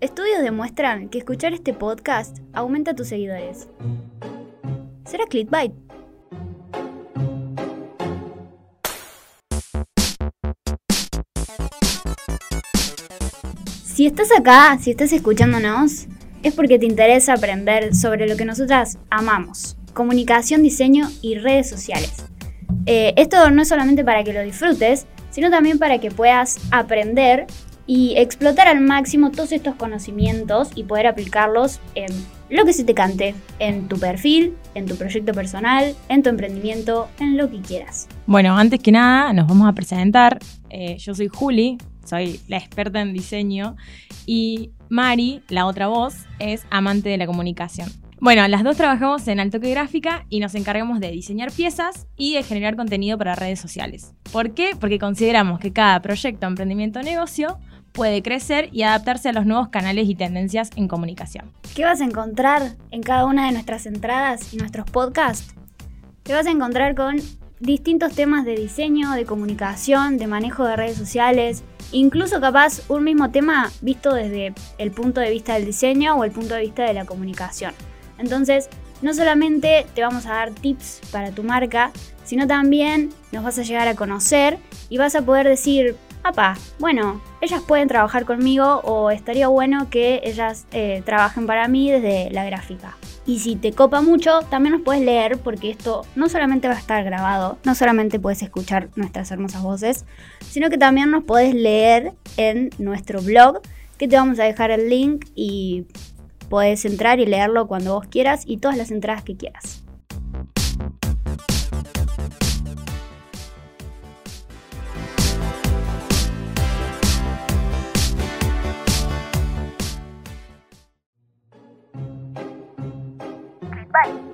Estudios demuestran que escuchar este podcast aumenta tus seguidores. ¿Será clickbait? Si estás acá, si estás escuchándonos, es porque te interesa aprender sobre lo que nosotras amamos, comunicación, diseño y redes sociales. Eh, esto no es solamente para que lo disfrutes, sino también para que puedas aprender y explotar al máximo todos estos conocimientos y poder aplicarlos en lo que se te cante, en tu perfil, en tu proyecto personal, en tu emprendimiento, en lo que quieras. Bueno, antes que nada nos vamos a presentar. Eh, yo soy Juli, soy la experta en diseño y Mari, la otra voz, es amante de la comunicación. Bueno, las dos trabajamos en Altoque Gráfica y nos encargamos de diseñar piezas y de generar contenido para redes sociales. ¿Por qué? Porque consideramos que cada proyecto, emprendimiento o negocio puede crecer y adaptarse a los nuevos canales y tendencias en comunicación. ¿Qué vas a encontrar en cada una de nuestras entradas y nuestros podcasts? Te vas a encontrar con distintos temas de diseño, de comunicación, de manejo de redes sociales, incluso capaz un mismo tema visto desde el punto de vista del diseño o el punto de vista de la comunicación. Entonces, no solamente te vamos a dar tips para tu marca, sino también nos vas a llegar a conocer y vas a poder decir, papá, bueno, ellas pueden trabajar conmigo o estaría bueno que ellas eh, trabajen para mí desde la gráfica. Y si te copa mucho, también nos puedes leer porque esto no solamente va a estar grabado, no solamente puedes escuchar nuestras hermosas voces, sino que también nos puedes leer en nuestro blog, que te vamos a dejar el link y puedes entrar y leerlo cuando vos quieras y todas las entradas que quieras. Bye.